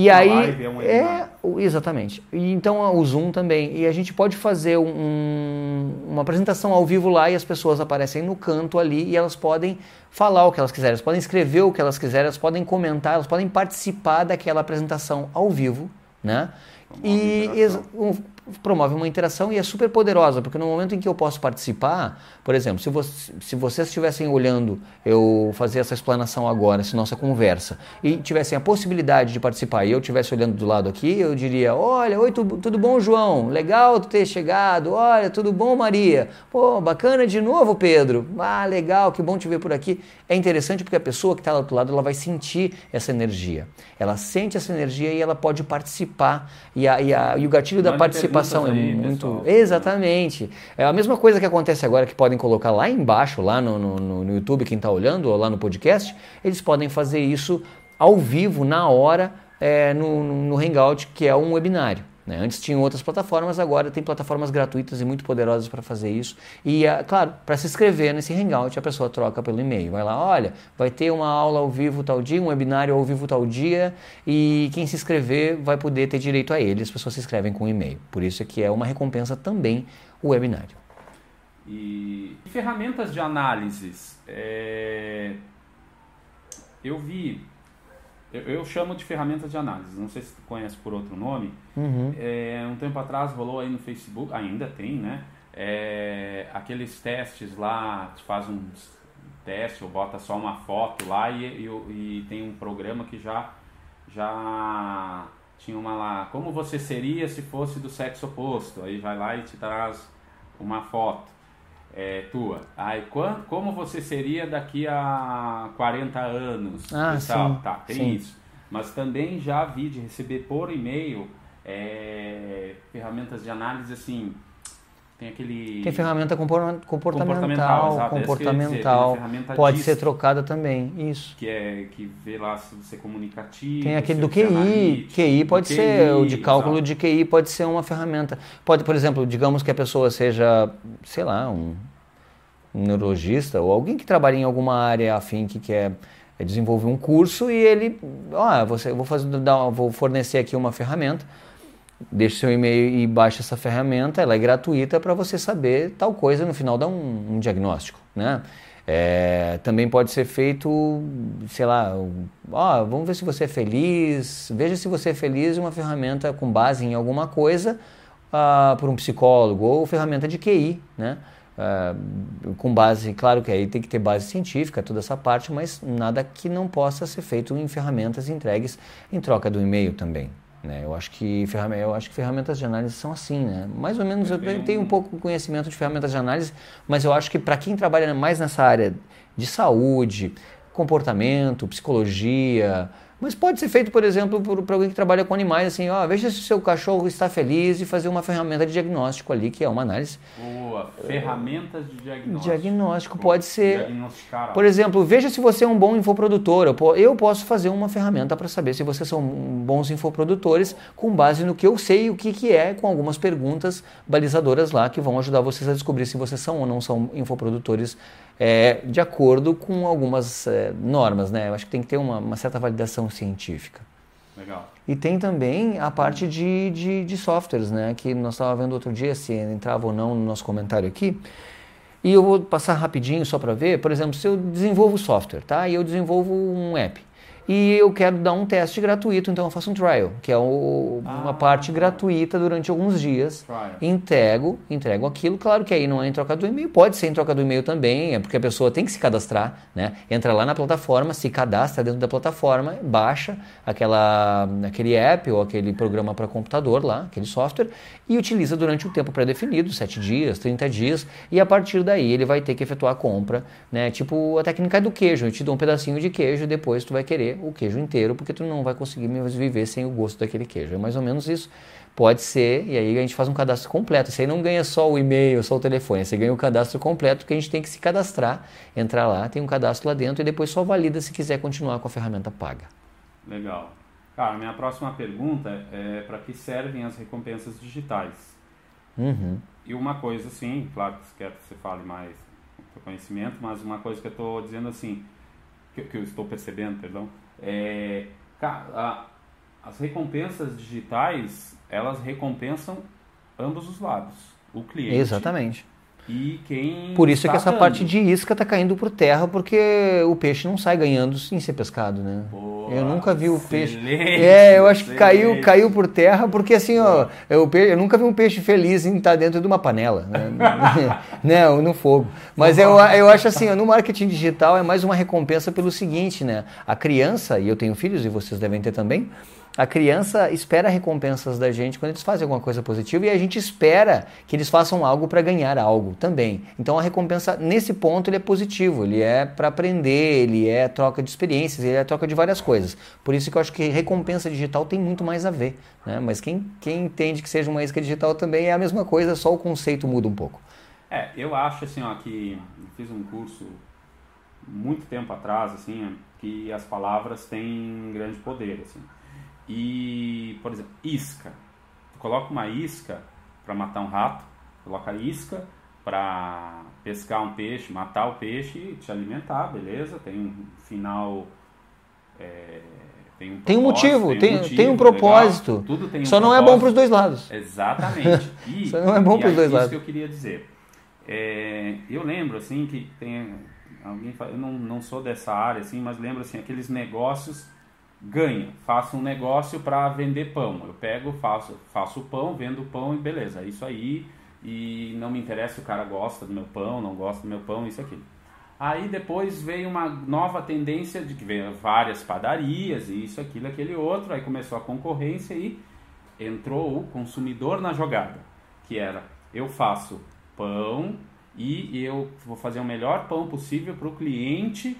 B: E a aí é, um é exatamente. E então o Zoom também. E a gente pode fazer um, uma apresentação ao vivo lá e as pessoas aparecem no canto ali e elas podem falar o que elas quiserem, elas podem escrever o que elas quiserem, elas podem comentar, elas podem participar daquela apresentação ao vivo, né? E promove uma interação e é super poderosa, porque no momento em que eu posso participar, por exemplo, se, se vocês estivessem olhando eu fazer essa explanação agora, essa nossa conversa, e tivessem a possibilidade de participar e eu estivesse olhando do lado aqui, eu diria: Olha, oi, tudo, tudo bom, João? Legal ter chegado. Olha, tudo bom, Maria? Pô, bacana de novo, Pedro. Ah, legal, que bom te ver por aqui. É interessante porque a pessoa que está do outro lado ela vai sentir essa energia. Ela sente essa energia e ela pode participar. E, a, e, a, e o gatilho da participação é muito. Exatamente. É a mesma coisa que acontece agora que podem colocar lá embaixo, lá no, no, no YouTube, quem está olhando, ou lá no podcast, eles podem fazer isso ao vivo, na hora, é, no, no Hangout, que é um webinário. Né? Antes tinham outras plataformas, agora tem plataformas gratuitas e muito poderosas para fazer isso. E, ah, claro, para se inscrever nesse Hangout, a pessoa troca pelo e-mail. Vai lá, olha, vai ter uma aula ao vivo tal dia, um webinário ao vivo tal dia, e quem se inscrever vai poder ter direito a ele. As pessoas se inscrevem com e-mail. Por isso é que é uma recompensa também o webinário.
A: E ferramentas de análises. É... Eu vi eu, eu, chamo de ferramentas de análise, não sei se tu conhece por outro nome.
B: Uhum.
A: É, um tempo atrás rolou aí no Facebook, ainda tem, né? É, aqueles testes lá, tu faz um teste ou bota só uma foto lá e, e, e, tem um programa que já, já tinha uma lá, como você seria se fosse do sexo oposto? Aí vai lá e te traz uma foto é, tua. Aí, quando, como você seria daqui a 40 anos?
B: Ah, sim,
A: tá, tem
B: sim.
A: isso. Mas também já vi de receber por e-mail é, ferramentas de análise assim. Tem aquele.
B: Tem ferramenta comportamental,
A: comportamental,
B: comportamental. Dizer, pode ser trocada também, isso.
A: Que é que vê lá se você é comunicativo.
B: Tem aquele do QI, QI pode QI, ser o de cálculo exato. de QI pode ser uma ferramenta. Pode, por exemplo, digamos que a pessoa seja, sei lá, um, um neurologista ou alguém que trabalha em alguma área afim que quer desenvolver um curso e ele, ó, você, vou fazer, vou fornecer aqui uma ferramenta deixe seu e-mail e baixe essa ferramenta, ela é gratuita para você saber tal coisa no final dá um, um diagnóstico, né? É, também pode ser feito, sei lá, ó, vamos ver se você é feliz, veja se você é feliz uma ferramenta com base em alguma coisa uh, por um psicólogo ou ferramenta de QI, né? Uh, com base, claro que aí tem que ter base científica, toda essa parte, mas nada que não possa ser feito em ferramentas entregues em troca do e-mail também. Né? Eu, acho que eu acho que ferramentas de análise são assim, né? Mais ou menos eu tenho um pouco de conhecimento de ferramentas de análise, mas eu acho que para quem trabalha mais nessa área de saúde, comportamento, psicologia, mas pode ser feito, por exemplo, para alguém que trabalha com animais, assim, ó, veja se o seu cachorro está feliz e fazer uma ferramenta de diagnóstico ali, que é uma análise.
A: Boa, ferramentas de diagnóstico.
B: Diagnóstico pode ser. Por exemplo, veja se você é um bom infoprodutor. Eu posso fazer uma ferramenta para saber se vocês são bons infoprodutores com base no que eu sei e o que, que é, com algumas perguntas balizadoras lá que vão ajudar vocês a descobrir se vocês são ou não são infoprodutores é, de acordo com algumas é, normas, né? Eu acho que tem que ter uma, uma, certa validação científica.
A: Legal.
B: E tem também a parte de, de, de softwares, né? Que nós estávamos vendo outro dia, se entrava ou não no nosso comentário aqui. E eu vou passar rapidinho só para ver, por exemplo, se eu desenvolvo software, tá? E eu desenvolvo um app e eu quero dar um teste gratuito, então eu faço um trial, que é o, ah, uma parte gratuita durante alguns dias. Trial. Entrego, entrego aquilo. Claro que aí não é em troca do e-mail, pode ser em troca do e-mail também, é porque a pessoa tem que se cadastrar, né? Entra lá na plataforma, se cadastra dentro da plataforma, baixa aquela, aquele app ou aquele programa para computador lá, aquele software, e utiliza durante um tempo pré-definido, 7 dias, 30 dias, e a partir daí ele vai ter que efetuar a compra, né? Tipo a técnica do queijo, eu te dou um pedacinho de queijo e depois tu vai querer o queijo inteiro, porque tu não vai conseguir viver sem o gosto daquele queijo. É mais ou menos isso. Pode ser, e aí a gente faz um cadastro completo. Você não ganha só o e-mail, só o telefone, você ganha o cadastro completo, que a gente tem que se cadastrar, entrar lá, tem um cadastro lá dentro e depois só valida se quiser continuar com a ferramenta paga.
A: Legal. Cara, minha próxima pergunta é para que servem as recompensas digitais?
B: Uhum.
A: E uma coisa assim, claro que quero que você fale mais do conhecimento, mas uma coisa que eu estou dizendo assim, que, que eu estou percebendo, perdão, é, a, as recompensas digitais, elas recompensam ambos os lados. O cliente
B: Exatamente.
A: E quem
B: Por isso é que essa dando. parte de isca está caindo por terra, porque o peixe não sai ganhando sem ser pescado, né?
A: Boa,
B: eu nunca vi o peixe. É, eu acho que caiu, caiu por terra, porque assim, ó, eu, eu nunca vi um peixe feliz em estar dentro de uma panela, né? não, no fogo. Mas eu, eu acho assim, ó, no marketing digital é mais uma recompensa pelo seguinte, né? A criança, e eu tenho filhos e vocês devem ter também, a criança espera recompensas da gente quando eles fazem alguma coisa positiva e a gente espera que eles façam algo para ganhar algo também. Então a recompensa nesse ponto ele é positivo, ele é para aprender, ele é troca de experiências, ele é troca de várias coisas. Por isso que eu acho que recompensa digital tem muito mais a ver. Né? Mas quem, quem entende que seja uma isca digital também é a mesma coisa, só o conceito muda um pouco.
A: É, eu acho assim, ó, que fiz um curso muito tempo atrás, assim, que as palavras têm grande poder, assim. E, por exemplo, isca. Tu coloca uma isca para matar um rato, coloca isca para pescar um peixe, matar o peixe e te alimentar, beleza? Tem um final. É, tem um,
B: tem um motivo, tem, tem um, motivo, tem um propósito. Legal, tudo tem um Só propósito. não é bom para os dois lados.
A: Exatamente. E,
B: Só não é bom para os dois lados.
A: Isso que eu queria dizer. É, eu lembro assim que tem alguém, eu não, não sou dessa área assim, mas lembro assim aqueles negócios ganha. Faço um negócio para vender pão. Eu pego, faço, faço pão, vendo pão e beleza. É isso aí. E não me interessa se o cara gosta do meu pão, não gosta do meu pão, isso aqui. Aí depois veio uma nova tendência de que veio várias padarias, e isso, aquilo, aquele outro. Aí começou a concorrência e entrou o consumidor na jogada, que era eu faço pão e eu vou fazer o melhor pão possível para o cliente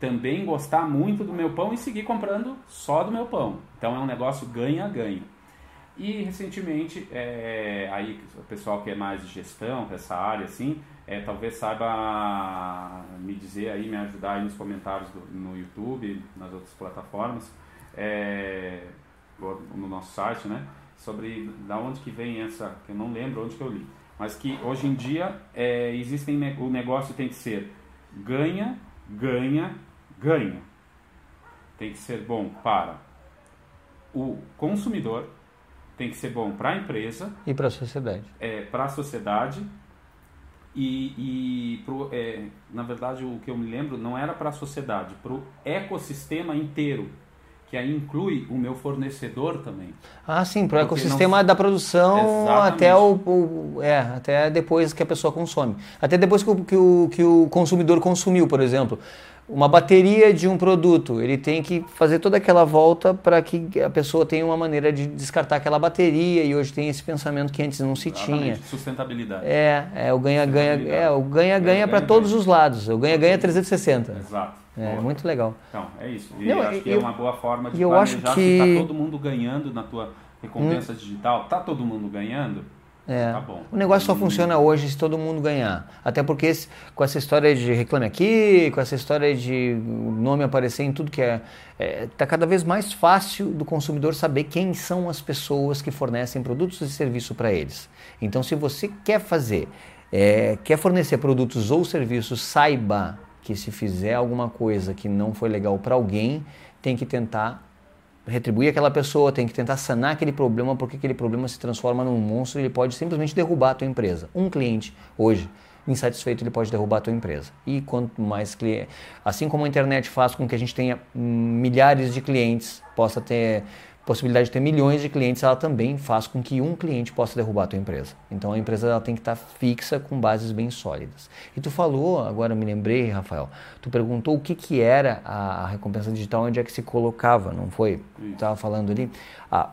A: também gostar muito do meu pão e seguir comprando só do meu pão. Então é um negócio ganha-ganha. E recentemente, é, aí o pessoal que é mais de gestão, dessa área assim, é, talvez saiba me dizer aí, me ajudar aí nos comentários do, no YouTube, nas outras plataformas, é, no nosso site, né? Sobre da onde que vem essa, que eu não lembro onde que eu li, mas que hoje em dia é, existem, o negócio tem que ser ganha, ganha, ganha. Tem que ser bom para o consumidor, tem que ser bom para a empresa
B: e para a sociedade.
A: É, para a sociedade e, e pro, é, na verdade o que eu me lembro não era para a sociedade, para o ecossistema inteiro que aí inclui o meu fornecedor também.
B: Ah, sim, para o ecossistema não... da produção até o, o, é, até depois que a pessoa consome. Até depois que o, que o, que o consumidor consumiu, por exemplo uma bateria de um produto, ele tem que fazer toda aquela volta para que a pessoa tenha uma maneira de descartar aquela bateria e hoje tem esse pensamento que antes não se Exatamente. tinha.
A: Sustentabilidade.
B: É, é o ganha-ganha, é o ganha-ganha para todos os lados. O ganha-ganha 360.
A: Exato.
B: É, Boa. muito legal.
A: Então, é isso. E não, acho que é eu, é uma boa forma de eu planejar acho que... se está todo mundo ganhando na tua recompensa hum. digital. Está todo mundo ganhando?
B: É. Tá bom. O negócio só funciona hoje se todo mundo ganhar. Até porque esse, com essa história de reclame aqui, com essa história de nome aparecer em tudo que é. É, tá cada vez mais fácil do consumidor saber quem são as pessoas que fornecem produtos e serviços para eles. Então, se você quer fazer, é, quer fornecer produtos ou serviços, saiba que se fizer alguma coisa que não foi legal para alguém, tem que tentar retribuir aquela pessoa, tem que tentar sanar aquele problema, porque aquele problema se transforma num monstro e ele pode simplesmente derrubar a tua empresa. Um cliente hoje insatisfeito ele pode derrubar a tua empresa. E quanto mais cliente, assim como a internet faz com que a gente tenha milhares de clientes, possa ter possibilidade de ter milhões de clientes, ela também faz com que um cliente possa derrubar a tua empresa. Então a empresa ela tem que estar fixa com bases bem sólidas. E tu falou, agora me lembrei, Rafael, tu perguntou o que, que era a, recompensa digital, onde é que se colocava, não foi? Estava falando ali. Ah,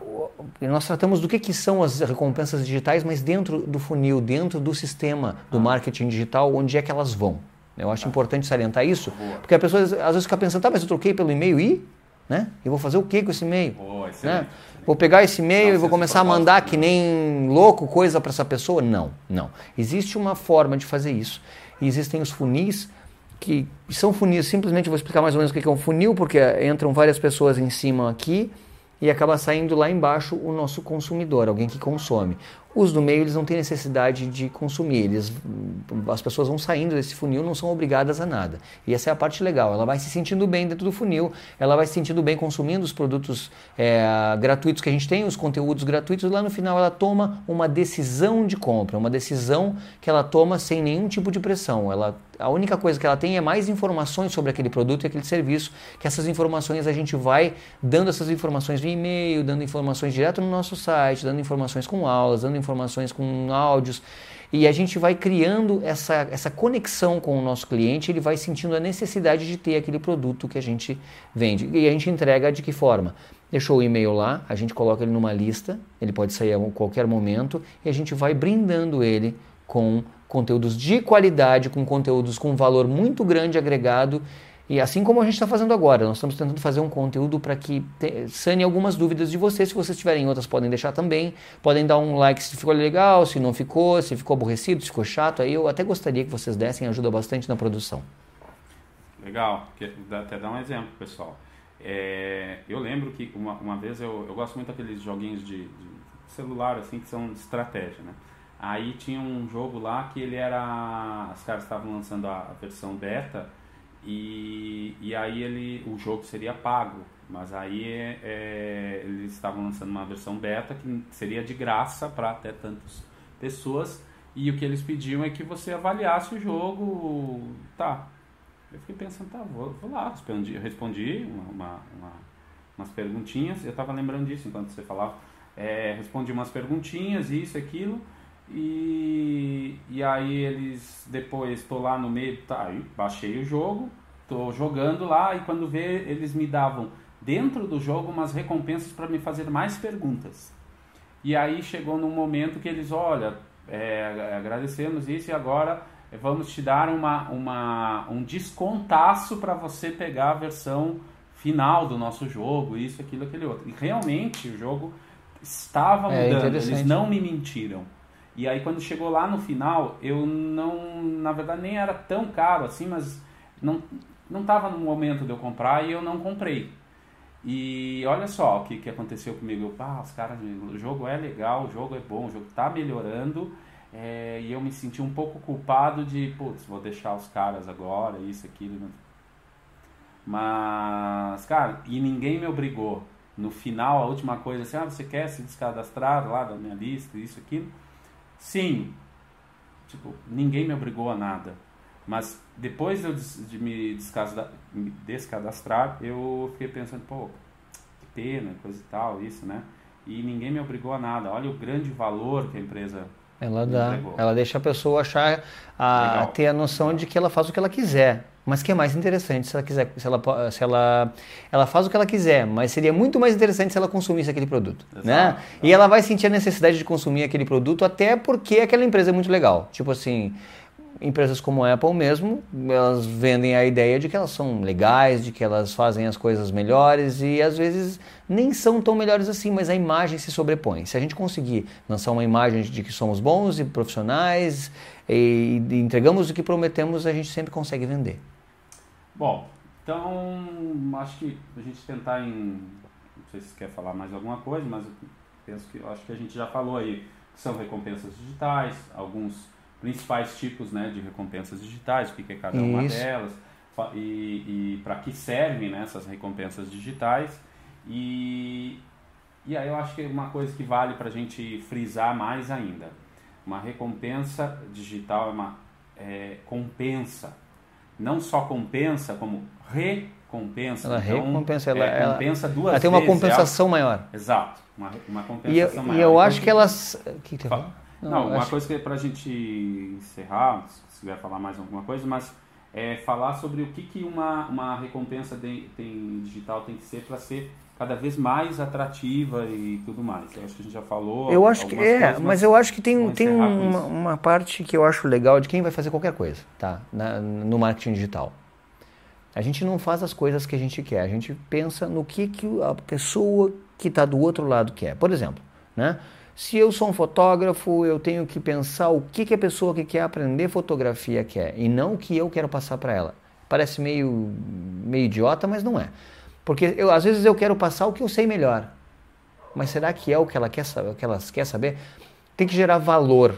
B: nós tratamos do que, que são as recompensas digitais, mas dentro do funil, dentro do sistema do ah. marketing digital, onde é que elas vão. Eu acho ah. importante salientar isso, porque a pessoa às vezes fica pensando, tá, mas eu troquei pelo e-mail e né? Eu vou fazer o que com esse e-mail? Oh, né? Vou pegar esse e-mail e vou começar a mandar que nem louco coisa para essa pessoa? Não, não. Existe uma forma de fazer isso. E existem os funis que são funis, simplesmente vou explicar mais ou menos o que é um funil, porque entram várias pessoas em cima aqui e acaba saindo lá embaixo o nosso consumidor, alguém que consome. Os do meio eles não têm necessidade de consumir, eles, as pessoas vão saindo desse funil, não são obrigadas a nada. E essa é a parte legal, ela vai se sentindo bem dentro do funil, ela vai se sentindo bem consumindo os produtos é, gratuitos que a gente tem, os conteúdos gratuitos, lá no final ela toma uma decisão de compra, uma decisão que ela toma sem nenhum tipo de pressão. Ela, a única coisa que ela tem é mais informações sobre aquele produto e aquele serviço, que essas informações a gente vai dando essas informações via e-mail, dando informações direto no nosso site, dando informações com aulas, dando informações com áudios. E a gente vai criando essa, essa conexão com o nosso cliente, ele vai sentindo a necessidade de ter aquele produto que a gente vende. E a gente entrega de que forma? Deixou o e-mail lá, a gente coloca ele numa lista, ele pode sair a qualquer momento, e a gente vai brindando ele com conteúdos de qualidade, com conteúdos com valor muito grande agregado e assim como a gente está fazendo agora, nós estamos tentando fazer um conteúdo para que sane algumas dúvidas de vocês. Se vocês tiverem outras, podem deixar também. Podem dar um like se ficou legal, se não ficou, se ficou aborrecido, se ficou chato. Aí eu até gostaria que vocês dessem, ajuda bastante na produção.
A: Legal, até dar um exemplo, pessoal. É, eu lembro que uma, uma vez eu, eu gosto muito daqueles joguinhos de, de celular assim que são de estratégia, né? Aí tinha um jogo lá que ele era. Os caras estavam lançando a versão beta e, e aí ele, o jogo seria pago, mas aí é, é, eles estavam lançando uma versão beta que seria de graça para até tantas pessoas. E o que eles pediam é que você avaliasse o jogo. Tá. Eu fiquei pensando, tá, vou, vou lá. Respondi, respondi uma, uma, umas perguntinhas. Eu estava lembrando disso enquanto você falava. É, respondi umas perguntinhas, isso, aquilo. E, e aí eles depois estou lá no meio, tá, baixei o jogo, estou jogando lá e quando vê eles me davam dentro do jogo umas recompensas para me fazer mais perguntas. E aí chegou num momento que eles, olha, é, agradecemos isso e agora vamos te dar uma, uma, um descontaço para você pegar a versão final do nosso jogo, isso, aquilo, aquele outro. E realmente o jogo estava
B: É,
A: mudando, eles
B: interessante.
A: não me mentiram. E aí quando chegou lá no final, eu não, na verdade nem era tão caro assim, mas não não estava no momento de eu comprar e eu não comprei. E olha só o que, que aconteceu comigo. Eu, ah, os caras, o jogo é legal, o jogo é bom, o jogo está melhorando. é, e eu me senti um pouco culpado de, putz, vou deixar os caras agora, isso, aquilo. né? Mas, cara, e ninguém me obrigou. No final, a última coisa assim, ah, você quer se descadastrar lá da minha lista, isso, aquilo? Sim. Tipo, ninguém me obrigou a nada. Mas depois de, me, descadastrar, eu fiquei pensando, pô, que pena, coisa e tal, isso, né? E ninguém me obrigou a nada. Olha o grande valor que a empresa
B: Ela dá,
A: entregou.
B: ela deixa a pessoa achar, a,
A: Legal.
B: ter a noção de que ela faz o que ela quiser. Mas que é mais interessante se ela quiser, se ela, se ela, ela faz o que ela quiser, mas seria muito mais interessante se ela consumisse aquele produto,
A: Exato,
B: né? E ela vai sentir a necessidade de consumir aquele produto até porque aquela empresa é muito legal. Tipo assim, empresas como a Apple mesmo, elas vendem a ideia de que elas são legais, de que elas fazem as coisas melhores e às vezes nem são tão melhores assim, mas a imagem se sobrepõe. Se a gente conseguir lançar uma imagem de que somos bons e profissionais e entregamos o que prometemos, a gente sempre consegue vender.
A: Bom, então acho que a gente tentar em. Não sei se quer falar mais alguma coisa, mas eu penso que acho que a gente já falou aí que são recompensas digitais, alguns principais tipos né, de recompensas digitais, o que é cada uma
B: Isso.
A: delas, e, e para que servem né, essas recompensas digitais. E, e aí eu acho que é uma coisa que vale para a gente frisar mais ainda. Uma recompensa digital é uma é, compensa não só compensa, como recompensa.
B: Ela
A: Então,
B: recompensa, ela-
A: é,
B: ela-
A: compensa duas
B: Ela tem uma
A: vezes,
B: compensação maior.
A: é Exato, uma, uma
B: E eu,
A: compensação
B: e
A: maior.
B: eu
A: Então,
B: acho que elas. O que que falou?
A: Não, uma
B: acho-
A: coisa que é pra gente encerrar, se quiser falar mais alguma coisa, mas é falar sobre o que, que uma, uma recompensa de- tem, digital tem que ser para ser cada vez mais atrativa e tudo mais. Eu acho que a gente já falou.
B: Eu acho que é,
A: coisas,
B: mas eu acho que tem, tem uma, uma parte que eu acho legal de quem vai fazer qualquer coisa, tá? Na- no marketing digital. A gente não faz as coisas que a gente quer, a gente pensa no que, que a pessoa que está do outro lado quer. Por exemplo, né? Se eu sou um fotógrafo, eu tenho que pensar o que, que a pessoa que quer aprender fotografia quer e não o que eu quero passar para ela. Parece meio, meio idiota, mas não é. Porque eu, às vezes eu quero passar o que eu sei melhor. Mas será que é o que ela quer saber? O que ela quer saber? Tem que gerar valor.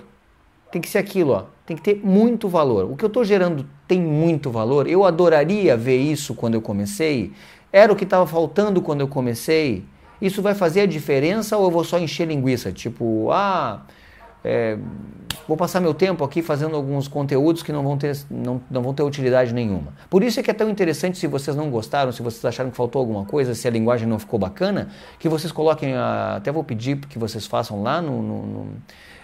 B: Tem que ser aquilo, ó. Tem que ter muito valor. O que eu estou gerando tem muito valor. Eu adoraria ver isso quando eu comecei. Era o que estava faltando quando eu comecei. Isso vai fazer a diferença ou eu vou só encher linguiça? Tipo, ah, é, vou passar meu tempo aqui fazendo alguns conteúdos que não vão, ter, não, não vão ter utilidade nenhuma. Por isso é que é tão interessante, se vocês não gostaram, se vocês acharam que faltou alguma coisa, se a linguagem não ficou bacana, que vocês coloquem, a, até vou pedir que vocês façam lá no, no, no,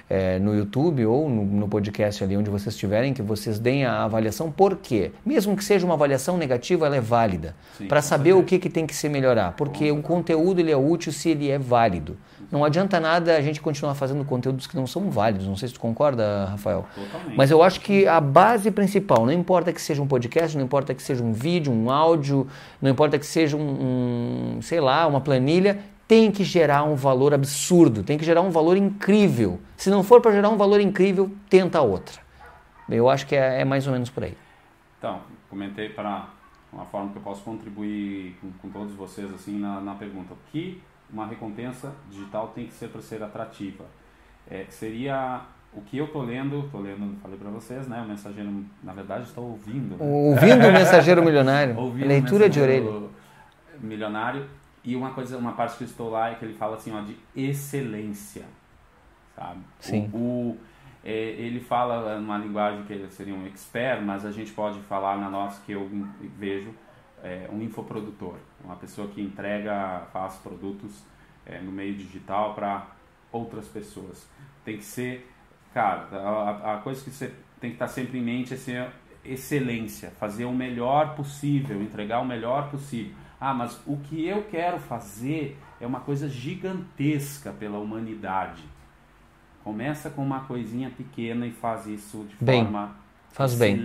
B: é, no YouTube ou no, no podcast ali onde vocês estiverem, que vocês deem a avaliação. Por quê? Mesmo que seja uma avaliação negativa, ela é válida. Para saber o que, que tem que se melhorar. Porque o conteúdo ele é útil se ele é válido. Não adianta nada a gente continuar fazendo conteúdos que não são válidos. Não sei se tu concorda, Rafael.
A: Totalmente.
B: Mas eu acho que a base principal, não importa que seja um podcast, não importa que seja um vídeo, um áudio, não importa que seja um, um, sei lá, uma planilha, tem que gerar um valor absurdo, tem que gerar um valor incrível. Se não for para gerar um valor incrível, tenta outra. Eu acho que é, é mais ou menos por aí.
A: Então, comentei para uma forma que eu posso contribuir com, com todos vocês assim na, na pergunta. O que uma recompensa digital tem que ser para ser atrativa? É, seria o que eu estou lendo, estou lendo, falei para vocês, né? O mensageiro, na verdade, estou ouvindo. né?
B: Ouvindo o mensageiro milionário,
A: Ouvindo
B: leitura
A: o
B: de orelha.
A: mensageiro Milionário. E uma coisa, uma parte que eu estou lá é que ele fala assim, ó, de excelência, sabe?
B: Sim.
A: O, o- é, ele fala numa linguagem que ele seria um expert, mas a gente pode falar na nossa que eu vejo é, um infoprodutor, uma pessoa que entrega, faz produtos é, no meio digital para outras pessoas. Tem que ser, cara, a, a coisa que você tem que estar sempre em mente é ser excelência, fazer o melhor possível, entregar o melhor possível. Ah, mas o que eu quero fazer é uma coisa gigantesca pela humanidade. Começa com uma coisinha pequena e faz isso de
B: Bem,
A: forma
B: faz bem.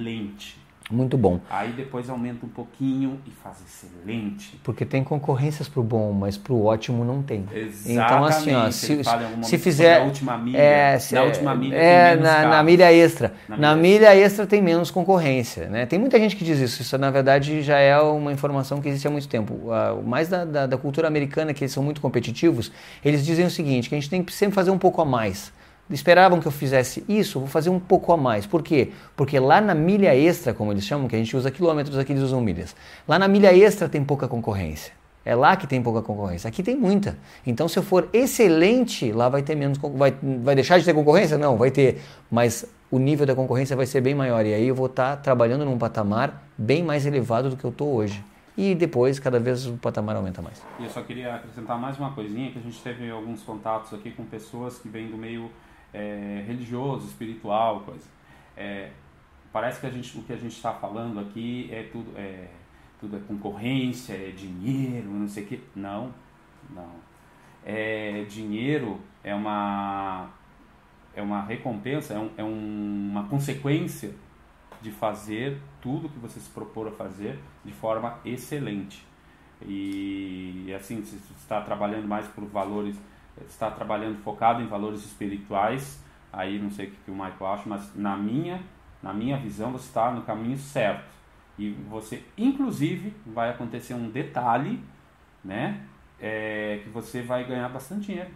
B: Muito bom.
A: Aí depois aumenta um pouquinho e faz excelente.
B: Porque tem concorrências para o bom, mas para o ótimo não tem.
A: Exatamente.
B: Então assim, ó, se, se fizer
A: sobre a última milha,
B: é, se-
A: na última milha
B: é,
A: tem menos
B: na, na
A: carros.
B: milha extra.
A: Na
B: Na,
A: milha
B: milha extra tem menos concorrência, né? Tem muita gente que diz isso. Isso na verdade já é uma informação que existe há muito tempo. O mais da, da, da cultura americana que eles são muito competitivos, eles dizem o seguinte: que a gente tem que sempre fazer um pouco a mais. Esperavam que eu fizesse isso, vou fazer um pouco a mais. Por quê? Porque lá na milha extra, como eles chamam, que a gente usa quilômetros, aqui eles usam milhas. Lá na milha extra tem pouca concorrência. É lá que tem pouca concorrência. Aqui tem muita. Então, se eu for excelente, lá vai ter menos. Vai, vai deixar de ter concorrência? Não, vai ter. Mas o nível da concorrência vai ser bem maior. E aí eu vou estar trabalhando num patamar bem mais elevado do que eu estou hoje. E depois, cada vez o patamar aumenta mais.
A: E eu só queria acrescentar mais uma coisinha, que a gente teve alguns contatos aqui com pessoas que vêm do meio é, religioso, espiritual, coisa. É, parece que a gente, o que a gente está falando aqui é tudo, é tudo é concorrência, é dinheiro, não sei o quê. Não, não. É, dinheiro é uma, é uma recompensa, é, um, é um- uma consequência de fazer tudo que você se propor a fazer de forma excelente. E assim, se você está trabalhando mais por valores, está trabalhando focado em valores espirituais, aí não sei o que, que o Michael acha, mas na minha, na minha visão você está no caminho certo. E você, inclusive, vai acontecer um detalhe, né? É, que você vai ganhar bastante dinheiro.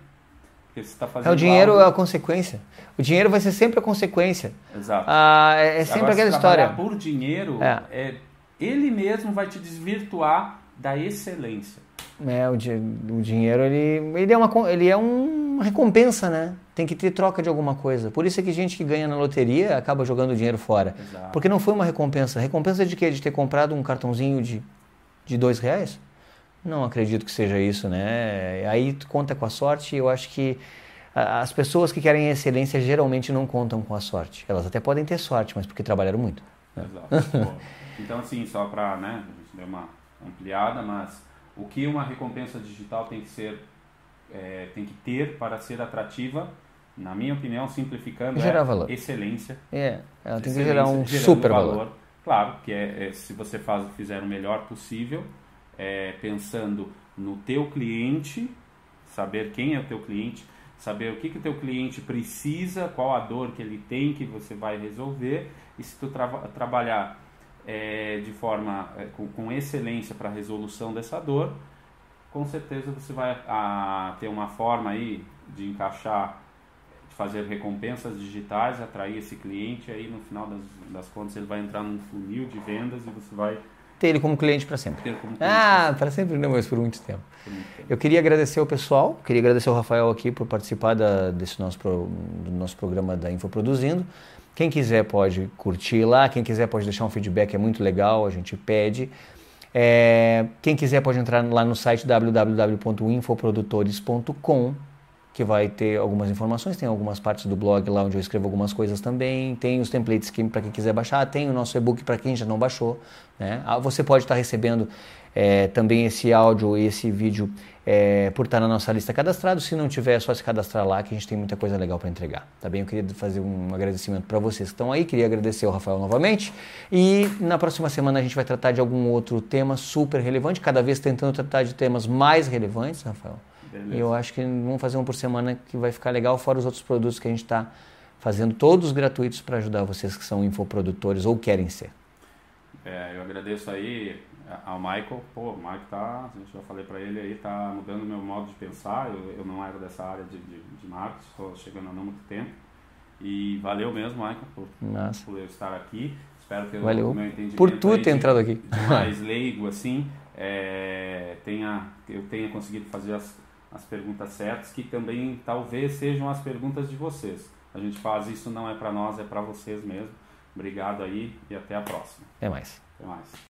A: Porque você está fazendo
B: É, o dinheiro
A: algo-
B: é a consequência. O dinheiro vai ser sempre a consequência.
A: Exato.
B: Ah, é é sempre
A: Agora,
B: aquela
A: se
B: história.
A: por dinheiro,
B: É.
A: é, ele mesmo vai te desvirtuar da excelência.
B: É, o, di- o dinheiro ele, ele é uma ele é uma recompensa, né? Tem que ter troca de alguma coisa. Por isso é que gente que ganha na loteria acaba jogando dinheiro fora.
A: Exato.
B: Porque não foi uma recompensa. Recompensa de quê? De ter comprado um cartãozinho de, de dois reais? Não acredito que seja isso, né? Aí tu conta com a sorte e eu acho que as pessoas que querem excelência geralmente não contam com a sorte. Elas até podem ter sorte, mas porque trabalharam muito.
A: Exato. Boa. então, assim, só para, né, a gente deu uma ampliada, mas o que uma recompensa digital tem que ser, é, tem que ter para ser atrativa, na minha opinião, simplificando,
B: Gerar
A: é
B: valor.
A: excelência.
B: É, ela tem que gerar um super valor.
A: Claro, que é, é, se você faz, fizer o melhor possível, é, pensando no teu cliente, saber quem é o teu cliente, saber o que que o teu cliente precisa, qual a dor que ele tem que você vai resolver, e se tu trava- trabalhar é, de forma é, com, com excelência para a resolução dessa dor, com certeza você vai a, ter uma forma aí de encaixar, de fazer recompensas digitais, atrair esse cliente, aí no final das, das contas ele vai entrar num funil de vendas e você vai
B: Ter ele como cliente para sempre.
A: cliente
B: Ah, para sempre não, mas por muito tempo.
A: por muito tempo.
B: Eu queria agradecer ao pessoal, queria agradecer ao Rafael aqui por participar da- desse nosso, pro- do nosso programa da Infoproduzindo. Quem quiser pode curtir lá, quem quiser pode deixar um feedback, é muito legal, a gente pede. É, quem quiser pode entrar lá no site www.infoprodutores.com que vai ter algumas informações, tem algumas partes do blog lá onde eu escrevo algumas coisas também, tem os templates que para quem quiser baixar, tem o nosso e-book para quem já não baixou, né? Ah, Você pode estar recebendo é, também esse áudio e esse vídeo é, por estar na nossa lista cadastrado, se não tiver é só se cadastrar lá que a gente tem muita coisa legal para entregar, tá bem? Eu queria fazer um agradecimento para vocês que estão aí, queria agradecer ao Rafael novamente e na próxima semana a gente vai tratar de algum outro tema super relevante, cada vez tentando tratar de temas mais relevantes, Rafael.
A: Beleza.
B: E eu acho que vamos fazer um por semana que vai ficar legal, fora os outros produtos que a gente está fazendo, todos gratuitos para ajudar vocês que são infoprodutores ou querem ser.
A: É, eu agradeço aí ao Michael. Pô, o Michael tá, eu já falei para ele aí, tá mudando meu modo de pensar. Eu, eu não era dessa área de, de, de marketing, estou chegando há não muito tempo. E valeu mesmo, Michael, por, por eu estar aqui. Espero que
B: Valeu.
A: o meu entendimento
B: Por tu ter entrado aqui.
A: mais leigo assim, é, tenha, eu tenha conseguido fazer as, as perguntas certas, que também talvez sejam as perguntas de vocês. A gente faz isso não é para nós, é para vocês mesmo. Obrigado aí e até a próxima.
B: Até mais.
A: Até mais.